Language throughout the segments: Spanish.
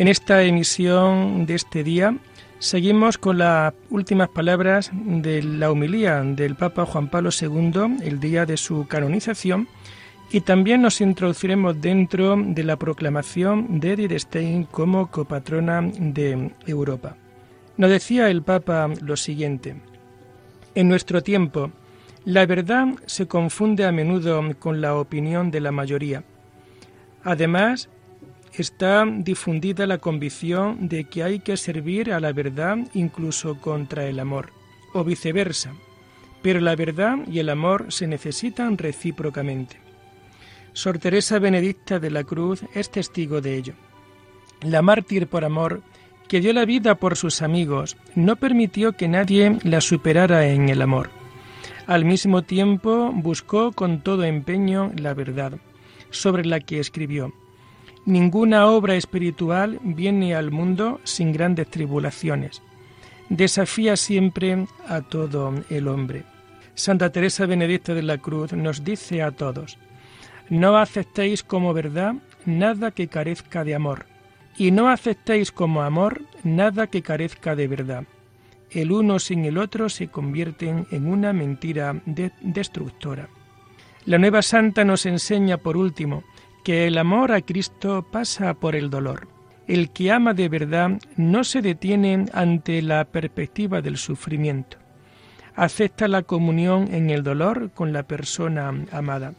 En esta emisión de este día seguimos con las últimas palabras de la humilía del Papa Juan Pablo II el día de su canonización y también nos introduciremos dentro de la proclamación de Edith Stein como copatrona de Europa. Nos decía el Papa lo siguiente: En nuestro tiempo, la verdad se confunde a menudo con la opinión de la mayoría. Además, está difundida la convicción de que hay que servir a la verdad incluso contra el amor, o viceversa, pero la verdad y el amor se necesitan recíprocamente. Sor Teresa Benedicta de la Cruz es testigo de ello. La mártir por amor, que dio la vida por sus amigos, no permitió que nadie la superara en el amor. Al mismo tiempo buscó con todo empeño la verdad, sobre la que escribió, Ninguna obra espiritual viene al mundo sin grandes tribulaciones. Desafía siempre a todo el hombre. Santa Teresa Benedicta de la Cruz nos dice a todos, no aceptéis como verdad nada que carezca de amor, y no aceptéis como amor nada que carezca de verdad. El uno sin el otro se convierten en una mentira destructora. La nueva santa nos enseña, por último, que el amor a Cristo pasa por el dolor. El que ama de verdad no se detiene ante la perspectiva del sufrimiento. Acepta la comunión en el dolor con la persona amada.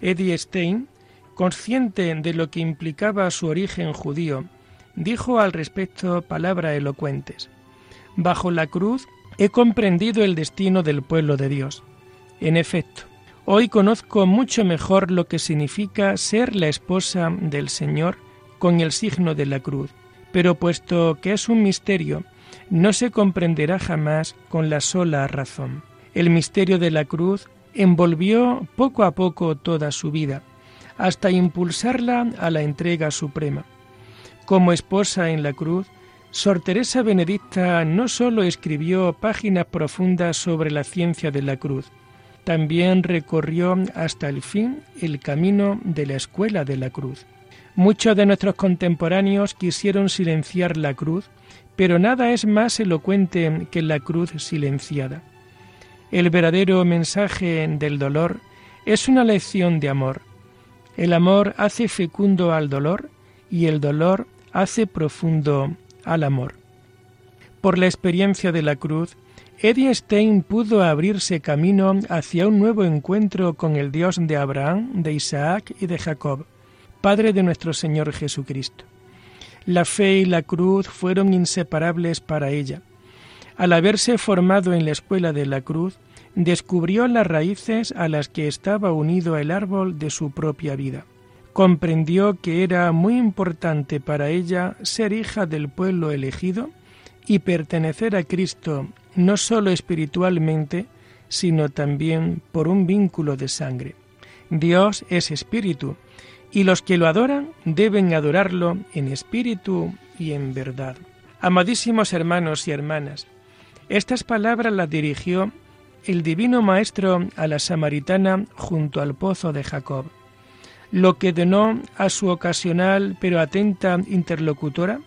Eddie Stein, consciente de lo que implicaba su origen judío, dijo al respecto palabras elocuentes. Bajo la cruz he comprendido el destino del pueblo de Dios. En efecto, Hoy conozco mucho mejor lo que significa ser la esposa del Señor con el signo de la cruz, pero puesto que es un misterio, no se comprenderá jamás con la sola razón. El misterio de la cruz envolvió poco a poco toda su vida, hasta impulsarla a la entrega suprema. Como esposa en la cruz, Sor Teresa Benedicta no sólo escribió páginas profundas sobre la ciencia de la cruz, también recorrió hasta el fin el camino de la escuela de la cruz. Muchos de nuestros contemporáneos quisieron silenciar la cruz, pero nada es más elocuente que la cruz silenciada. El verdadero mensaje del dolor es una lección de amor. El amor hace fecundo al dolor y el dolor hace profundo al amor. Por la experiencia de la cruz, Eddie Stein pudo abrirse camino hacia un nuevo encuentro con el Dios de Abraham, de Isaac y de Jacob, Padre de nuestro Señor Jesucristo. La fe y la cruz fueron inseparables para ella. Al haberse formado en la escuela de la cruz, descubrió las raíces a las que estaba unido el árbol de su propia vida. Comprendió que era muy importante para ella ser hija del pueblo elegido y pertenecer a Cristo no sólo espiritualmente, sino también por un vínculo de sangre. Dios es espíritu, y los que lo adoran deben adorarlo en espíritu y en verdad. Amadísimos hermanos y hermanas, estas palabras las dirigió el divino Maestro a la samaritana junto al pozo de Jacob, lo que donó a su ocasional pero atenta interlocutora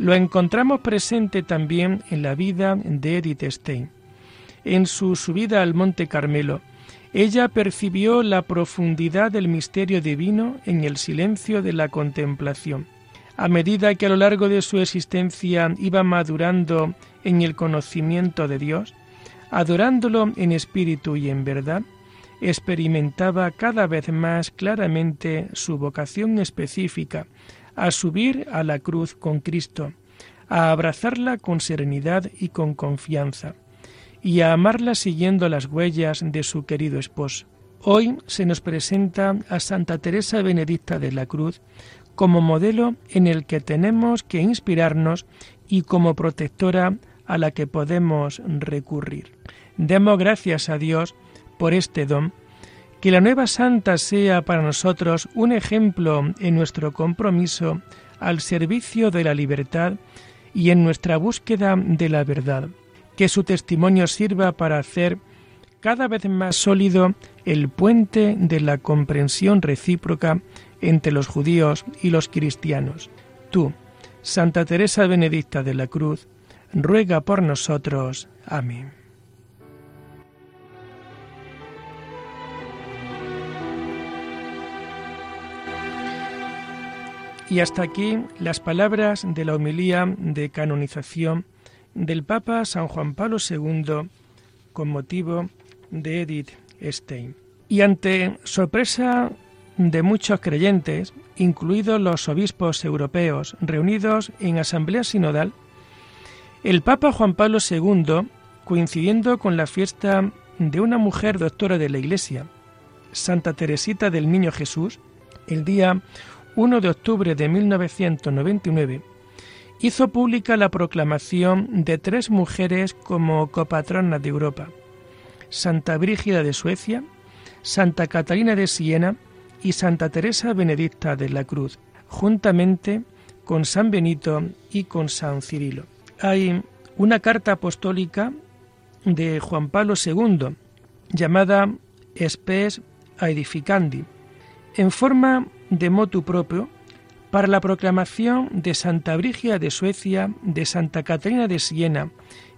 lo encontramos presente también en la vida de Edith Stein. En su subida al Monte Carmelo, ella percibió la profundidad del misterio divino en el silencio de la contemplación. A medida que a lo largo de su existencia iba madurando en el conocimiento de Dios, adorándolo en espíritu y en verdad, experimentaba cada vez más claramente su vocación específica a subir a la cruz con Cristo, a abrazarla con serenidad y con confianza, y a amarla siguiendo las huellas de su querido esposo. Hoy se nos presenta a Santa Teresa Benedicta de la Cruz como modelo en el que tenemos que inspirarnos y como protectora a la que podemos recurrir. Demos gracias a Dios por este don, que la nueva santa sea para nosotros un ejemplo en nuestro compromiso al servicio de la libertad y en nuestra búsqueda de la verdad, que su testimonio sirva para hacer cada vez más sólido el puente de la comprensión recíproca entre los judíos y los cristianos. Tú, Santa Teresa Benedicta de la Cruz, ruega por nosotros. Amén. Y hasta aquí las palabras de la homilía de canonización del Papa San Juan Pablo II con motivo de Edith Stein. Y ante sorpresa de muchos creyentes, incluidos los obispos europeos reunidos en asamblea sinodal, el Papa Juan Pablo II, coincidiendo con la fiesta de una mujer doctora de la Iglesia, Santa Teresita del Niño Jesús, el día 1 de octubre de 1999, hizo pública la proclamación de tres mujeres como copatronas de Europa, Santa Brígida de Suecia, Santa Catalina de Siena y Santa Teresa Benedicta de la Cruz, juntamente con San Benito y con San Cirilo. Hay una carta apostólica de Juan Pablo II llamada Spes Aedificandi, en forma de motu propio para la proclamación de Santa Brígida de Suecia, de Santa Catalina de Siena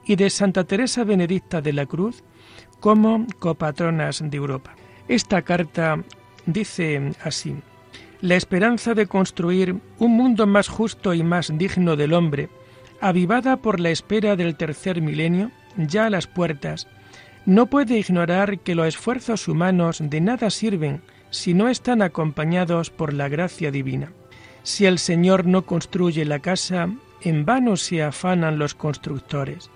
y de Santa Teresa Benedicta de la Cruz como copatronas de Europa. Esta carta dice así, la esperanza de construir un mundo más justo y más digno del hombre, avivada por la espera del tercer milenio, ya a las puertas, no puede ignorar que los esfuerzos humanos de nada sirven si no están acompañados por la gracia divina. Si el Señor no construye la casa, en vano se afanan los constructores.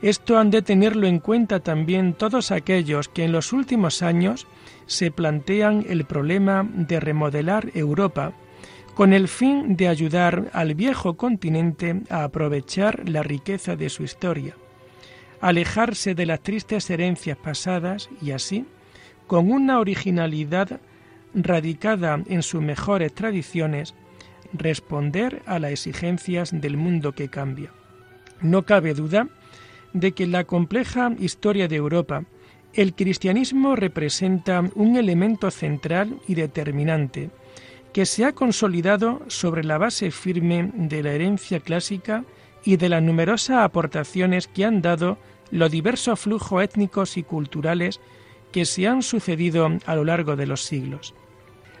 Esto han de tenerlo en cuenta también todos aquellos que en los últimos años se plantean el problema de remodelar Europa con el fin de ayudar al viejo continente a aprovechar la riqueza de su historia, alejarse de las tristes herencias pasadas y así, con una originalidad radicada en sus mejores tradiciones, responder a las exigencias del mundo que cambia. No cabe duda de que en la compleja historia de Europa el cristianismo representa un elemento central y determinante que se ha consolidado sobre la base firme de la herencia clásica y de las numerosas aportaciones que han dado los diversos flujos étnicos y culturales que se han sucedido a lo largo de los siglos.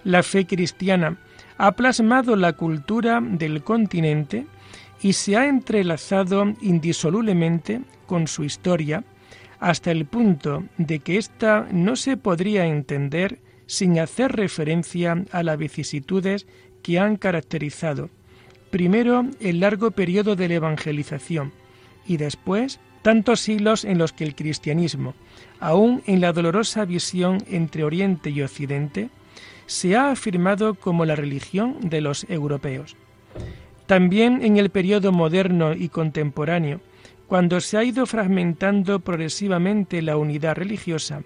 La fe cristiana ha plasmado la cultura del continente y se ha entrelazado indisolublemente con su historia hasta el punto de que ésta no se podría entender sin hacer referencia a las vicisitudes que han caracterizado, primero el largo periodo de la evangelización y después tantos siglos en los que el cristianismo, aun en la dolorosa visión entre Oriente y Occidente, se ha afirmado como la religión de los europeos. También en el periodo moderno y contemporáneo, cuando se ha ido fragmentando progresivamente la unidad religiosa,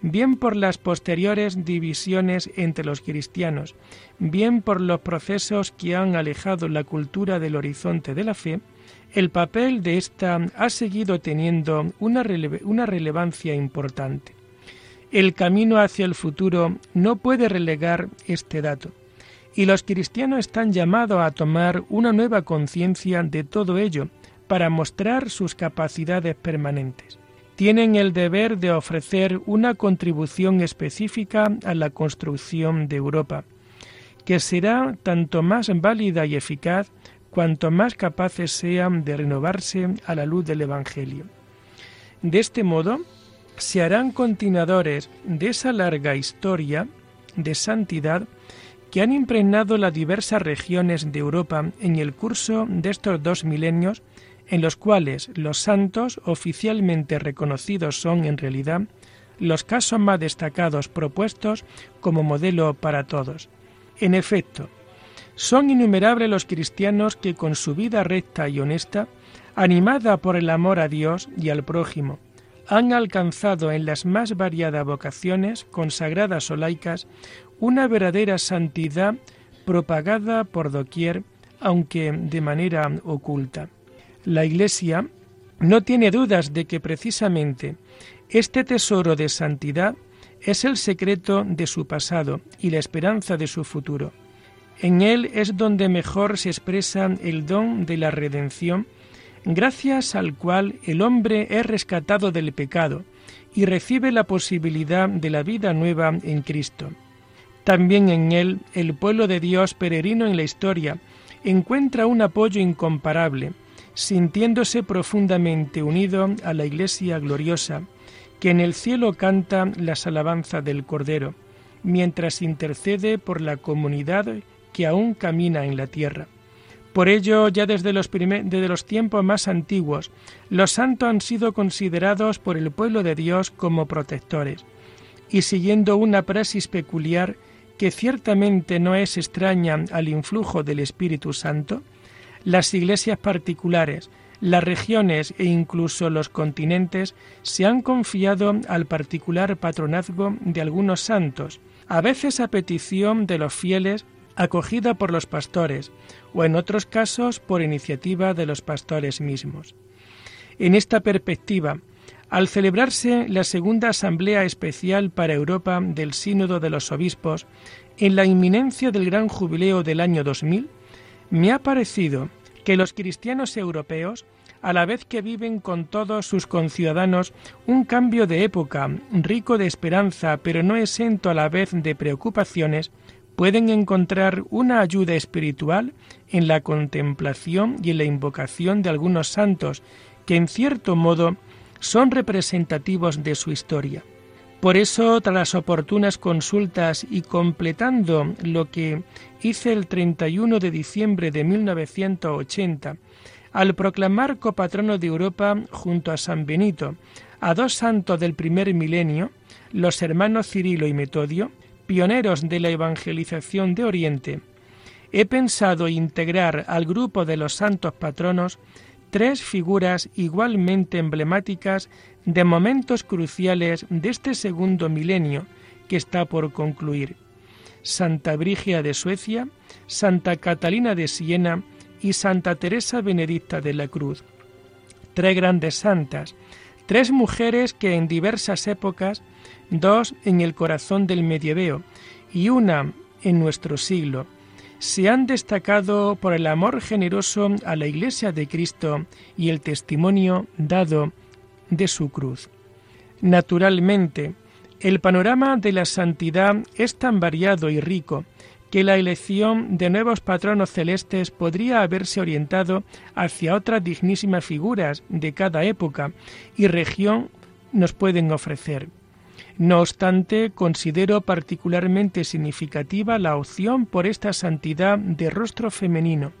bien por las posteriores divisiones entre los cristianos, bien por los procesos que han alejado la cultura del horizonte de la fe, el papel de ésta ha seguido teniendo una, una, relevancia importante. El camino hacia el futuro no puede relegar este dato y los cristianos están llamados a tomar una nueva conciencia de todo ello para mostrar sus capacidades permanentes. Tienen el deber de ofrecer una contribución específica a la construcción de Europa, que será tanto más válida y eficaz cuanto más capaces sean de renovarse a la luz del Evangelio. De este modo, se harán continuadores de esa larga historia de santidad que han impregnado las diversas regiones de Europa en el curso de estos dos milenios, en los cuales los santos oficialmente reconocidos son en realidad los casos más destacados propuestos como modelo para todos. En efecto, Son innumerables los cristianos que con su vida recta y honesta, animada por el amor a Dios y al prójimo, han alcanzado en las más variadas vocaciones, consagradas o laicas, una verdadera santidad propagada por doquier, aunque de manera oculta. La Iglesia no tiene dudas de que precisamente este tesoro de santidad es el secreto de su pasado y la esperanza de su futuro. En él es donde mejor se expresa el don de la redención, gracias al cual el hombre es rescatado del pecado y recibe la posibilidad de la vida nueva en Cristo. También en él el pueblo de Dios peregrino en la historia encuentra un apoyo incomparable, sintiéndose profundamente unido a la Iglesia gloriosa, que en el cielo canta las alabanzas del Cordero, mientras intercede por la comunidad que aún camina en la tierra. Por ello, ya desde los, desde los tiempos más antiguos, los santos han sido considerados por el pueblo de Dios como protectores, y siguiendo una praxis peculiar que ciertamente no es extraña al influjo del Espíritu Santo, las iglesias particulares, las regiones e incluso los continentes se han confiado al particular patronazgo de algunos santos, a veces a petición de los fieles, acogida por los pastores, o en otros casos por iniciativa de los pastores mismos. En esta perspectiva, al celebrarse la segunda Asamblea Especial para Europa del Sínodo de los Obispos, en la inminencia del gran jubileo del año 2000, me ha parecido que los cristianos europeos, a la vez que viven con todos sus conciudadanos un cambio de época rico de esperanza, pero no exento a la vez de preocupaciones, pueden encontrar una ayuda espiritual en la contemplación y en la invocación de algunos santos que en cierto modo son representativos de su historia. Por eso, tras oportunas consultas y completando lo que hice el 31 de diciembre de 1980, al proclamar copatrono de Europa junto a San Benito a dos santos del primer milenio, los hermanos Cirilo y Metodio, pioneros de la evangelización de Oriente, he pensado integrar al grupo de los santos patronos tres figuras igualmente emblemáticas de momentos cruciales de este segundo milenio que está por concluir. Santa Brigia de Suecia, Santa Catalina de Siena y Santa Teresa Benedicta de la Cruz. Tres grandes santas, tres mujeres que en diversas épocas, dos en el corazón del medieveo y una en nuestro siglo, se han destacado por el amor generoso a la Iglesia de Cristo y el testimonio dado de su cruz. Naturalmente, el panorama de la santidad es tan variado y rico que la elección de nuevos patronos celestes podría haberse orientado hacia otras dignísimas figuras de cada época y región nos pueden ofrecer. No obstante, considero particularmente significativa la opción por esta santidad de rostro femenino,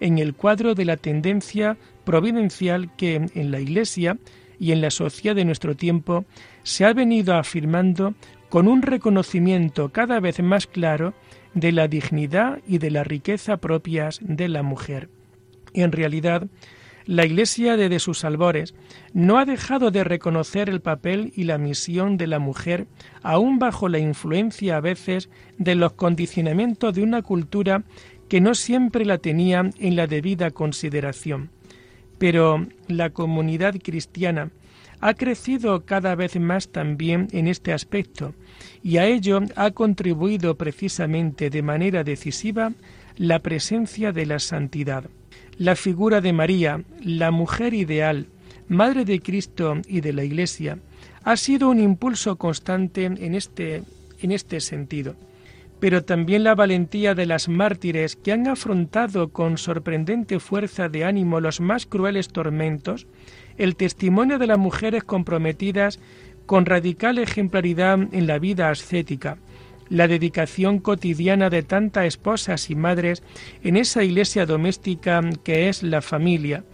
en el cuadro de la tendencia providencial que en la Iglesia y en la sociedad de nuestro tiempo se ha venido afirmando con un reconocimiento cada vez más claro de la dignidad y de la riqueza propias de la mujer. En realidad, la Iglesia desde sus albores no ha dejado de reconocer el papel y la misión de la mujer, aun bajo la influencia a veces de los condicionamientos de una cultura que no siempre la tenía en la debida consideración. Pero la comunidad cristiana ha crecido cada vez más también en este aspecto y a ello ha contribuido precisamente de manera decisiva la presencia de la santidad. La figura de María, la mujer ideal, Madre de Cristo y de la Iglesia, ha sido un impulso constante en este, en este sentido. Pero también la valentía de las mártires que han afrontado con sorprendente fuerza de ánimo los más crueles tormentos, el testimonio de las mujeres comprometidas con radical ejemplaridad en la vida ascética, la dedicación cotidiana de tantas esposas y madres en esa iglesia doméstica que es la familia,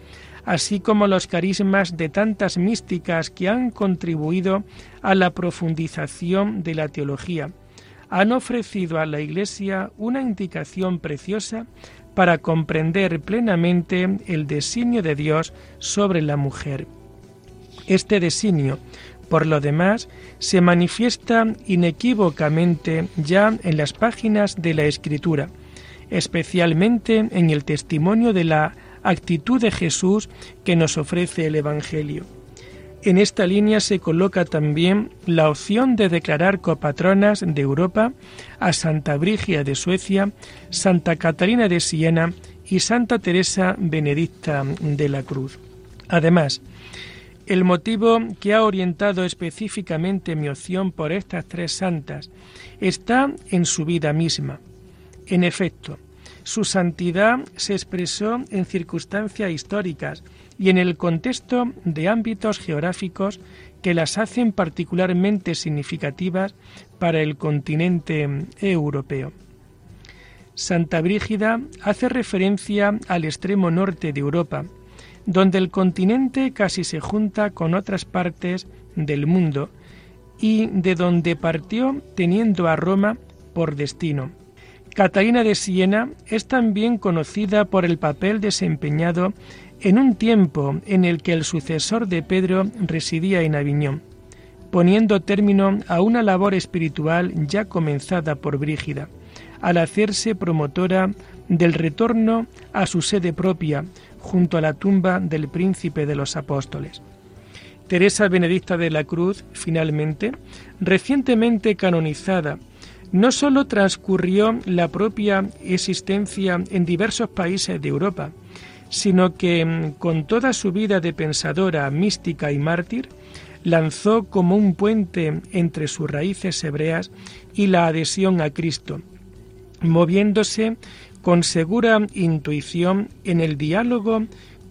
así como los carismas de tantas místicas que han contribuido a la profundización de la teología, han ofrecido a la Iglesia una indicación preciosa para comprender plenamente el designio de Dios sobre la mujer. Este designio, por lo demás, se manifiesta inequívocamente ya en las páginas de la Escritura, especialmente en el testimonio de la actitud de Jesús que nos ofrece el Evangelio. En esta línea se coloca también la opción de declarar copatronas de Europa a Santa Brigia de Suecia, Santa Catalina de Siena y Santa Teresa Benedicta de la Cruz. Además, el motivo que ha orientado específicamente mi opción por estas tres santas está en su vida misma. En efecto, su santidad se expresó en circunstancias históricas y en el contexto de ámbitos geográficos que las hacen particularmente significativas para el continente europeo. Santa Brígida hace referencia al extremo norte de Europa, donde el continente casi se junta con otras partes del mundo y de donde partió teniendo a Roma por destino. Catalina de Siena es también conocida por el papel desempeñado en un tiempo en el que el sucesor de Pedro residía en Aviñón, poniendo término a una labor espiritual ya comenzada por Brígida, al hacerse promotora del retorno a su sede propia junto a la tumba del príncipe de los apóstoles. Teresa Benedicta de la Cruz, finalmente, recientemente canonizada no sólo transcurrió la propia existencia en diversos países de Europa, sino que mm, con toda su vida de pensadora, mística y mártir, lanzó como un puente entre sus raíces hebreas y la adhesión a Cristo, moviéndose con segura intuición en el diálogo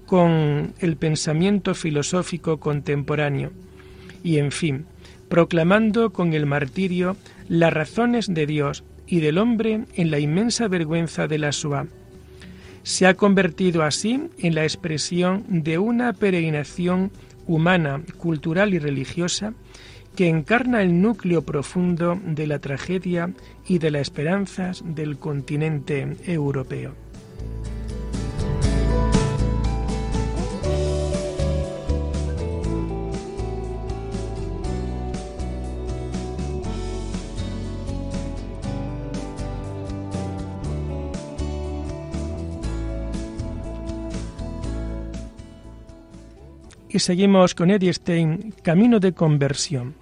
con el pensamiento filosófico contemporáneo y, en fin, proclamando con el martirio las razones de Dios y del hombre en la inmensa vergüenza de la Shoah. Se ha convertido así en la expresión de una peregrinación humana, cultural y religiosa que encarna el núcleo profundo de la tragedia y de las esperanzas del continente europeo. Y seguimos con Eddie Stein, Camino de Conversión.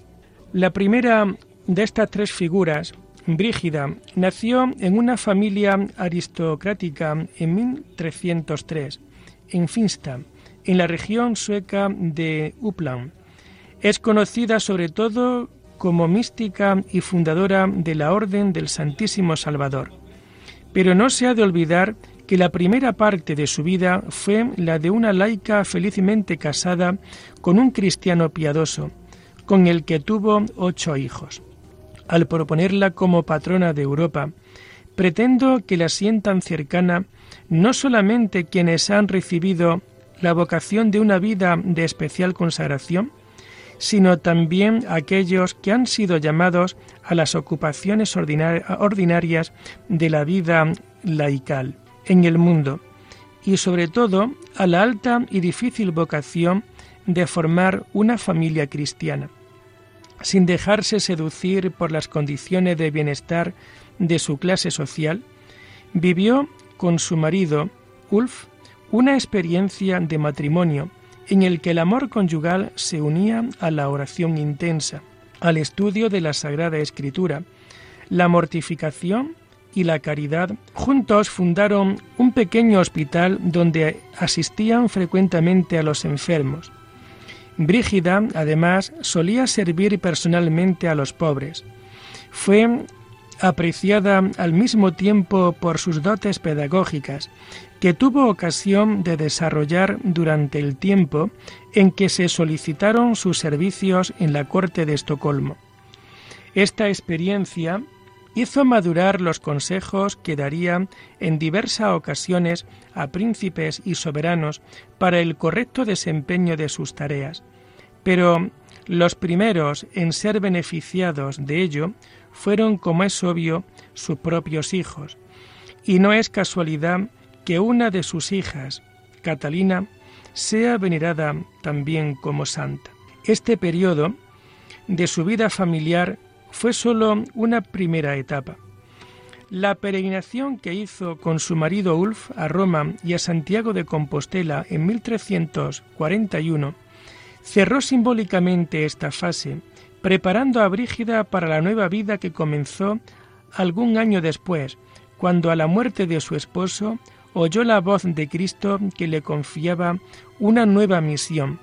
La primera de estas tres figuras, Brígida, nació en una familia aristocrática en 1303, en Finsta, en la región sueca de Uppland. Es conocida sobre todo como mística y fundadora de la Orden del Santísimo Salvador. Pero no se ha de olvidar que la primera parte de su vida fue la de una laica felizmente casada con un cristiano piadoso, con el que tuvo ocho hijos. Al proponerla como patrona de Europa, pretendo que la sientan cercana no solamente quienes han recibido la vocación de una vida de especial consagración, sino también aquellos que han sido llamados a las ocupaciones ordinarias de la vida laical en el mundo y sobre todo a la alta y difícil vocación de formar una familia cristiana. Sin dejarse seducir por las condiciones de bienestar de su clase social, vivió con su marido, Ulf, una experiencia de matrimonio en el que el amor conyugal se unía a la oración intensa, al estudio de la Sagrada Escritura, la mortificación y la caridad juntos fundaron un pequeño hospital donde asistían frecuentemente a los enfermos. Brígida, además, solía servir personalmente a los pobres. Fue apreciada al mismo tiempo por sus dotes pedagógicas, que tuvo ocasión de desarrollar durante el tiempo en que se solicitaron sus servicios en la corte de Estocolmo. Esta experiencia hizo madurar los consejos que daría en diversas ocasiones a príncipes y soberanos para el correcto desempeño de sus tareas. Pero Los primeros en ser beneficiados de ello fueron, como es obvio, sus propios hijos. Y no es casualidad que una de sus hijas, Catalina, sea venerada también como santa. Este periodo de su vida familiar fue sólo una primera etapa. La peregrinación que hizo con su marido Ulf a Roma y a Santiago de Compostela en 1341 cerró simbólicamente esta fase, preparando a Brígida para la nueva vida que comenzó algún año después, cuando a la muerte de su esposo oyó la voz de Cristo que le confiaba una nueva misión,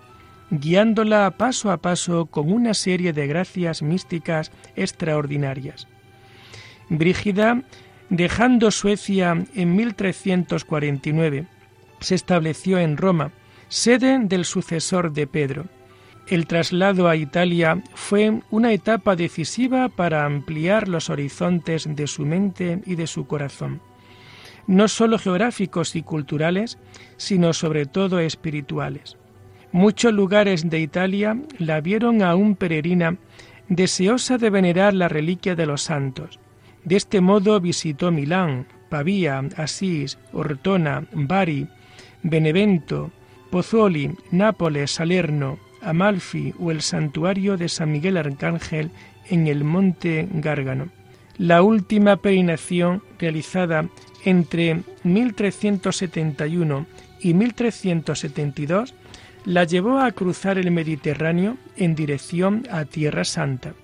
guiándola paso a paso con una serie de gracias místicas extraordinarias. Brígida, dejando Suecia en 1349, se estableció en Roma, sede del sucesor de Pedro. El traslado a Italia fue una etapa decisiva para ampliar los horizontes de su mente y de su corazón, no sólo geográficos y culturales, sino sobre todo espirituales. Muchos lugares de Italia la vieron aún peregrina, deseosa de venerar la reliquia de los santos. De este modo visitó Milán, Pavía, Asís, Ortona, Bari, Benevento, Pozzoli, Nápoles, Salerno, Amalfi o el santuario de San Miguel Arcángel en el monte Gárgano. La última peregrinación realizada entre 1371 y 1372 la llevó a cruzar el Mediterráneo en dirección a Tierra Santa,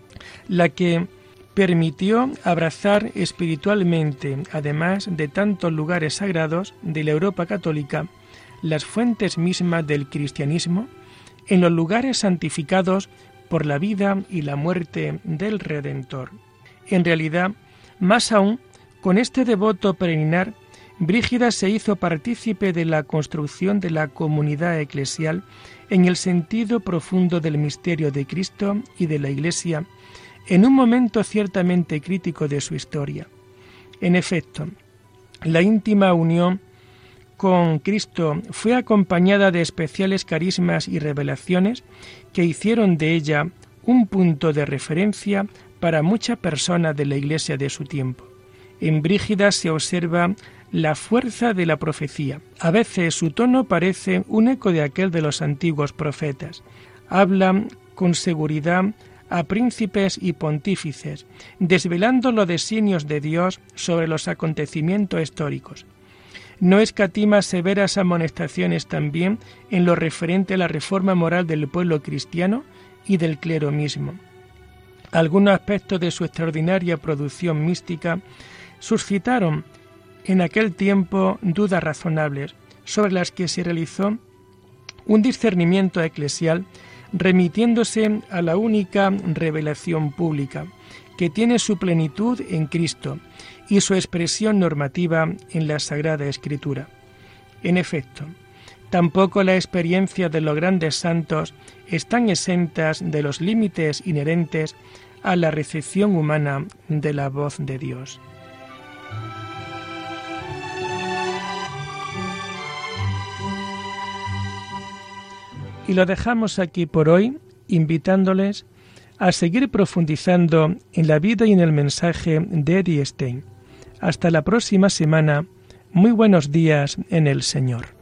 la que permitió abrazar espiritualmente, además de tantos lugares sagrados de la Europa católica, las fuentes mismas del cristianismo en los lugares santificados por la vida y la muerte del Redentor. En realidad, más aún, con este devoto peregrinar Brígida se hizo partícipe de la construcción de la comunidad eclesial en el sentido profundo del misterio de Cristo y de la Iglesia, en un momento ciertamente crítico de su historia. En efecto, la íntima unión con Cristo fue acompañada de especiales carismas y revelaciones que hicieron de ella un punto de referencia para muchas personas de la Iglesia de su tiempo. En Brígida se observa la fuerza de la profecía. A veces su tono parece un eco de aquel de los antiguos profetas. Habla con seguridad a príncipes y pontífices, desvelando los designios de Dios sobre los acontecimientos históricos. No escatima severas amonestaciones también en lo referente a la reforma moral del pueblo cristiano y del clero mismo. Algunos aspectos de su extraordinaria producción mística suscitaron en aquel tiempo dudas razonables sobre las que se realizó un discernimiento eclesial remitiéndose a la única revelación pública, que tiene su plenitud en Cristo y su expresión normativa en la Sagrada Escritura. En efecto, tampoco la experiencia de los grandes santos están exentas de los límites inherentes a la recepción humana de la voz de Dios. Y lo dejamos aquí por hoy, invitándoles a seguir profundizando en la vida y en el mensaje de Eddie Stein. Hasta la próxima semana. Muy buenos días en el Señor.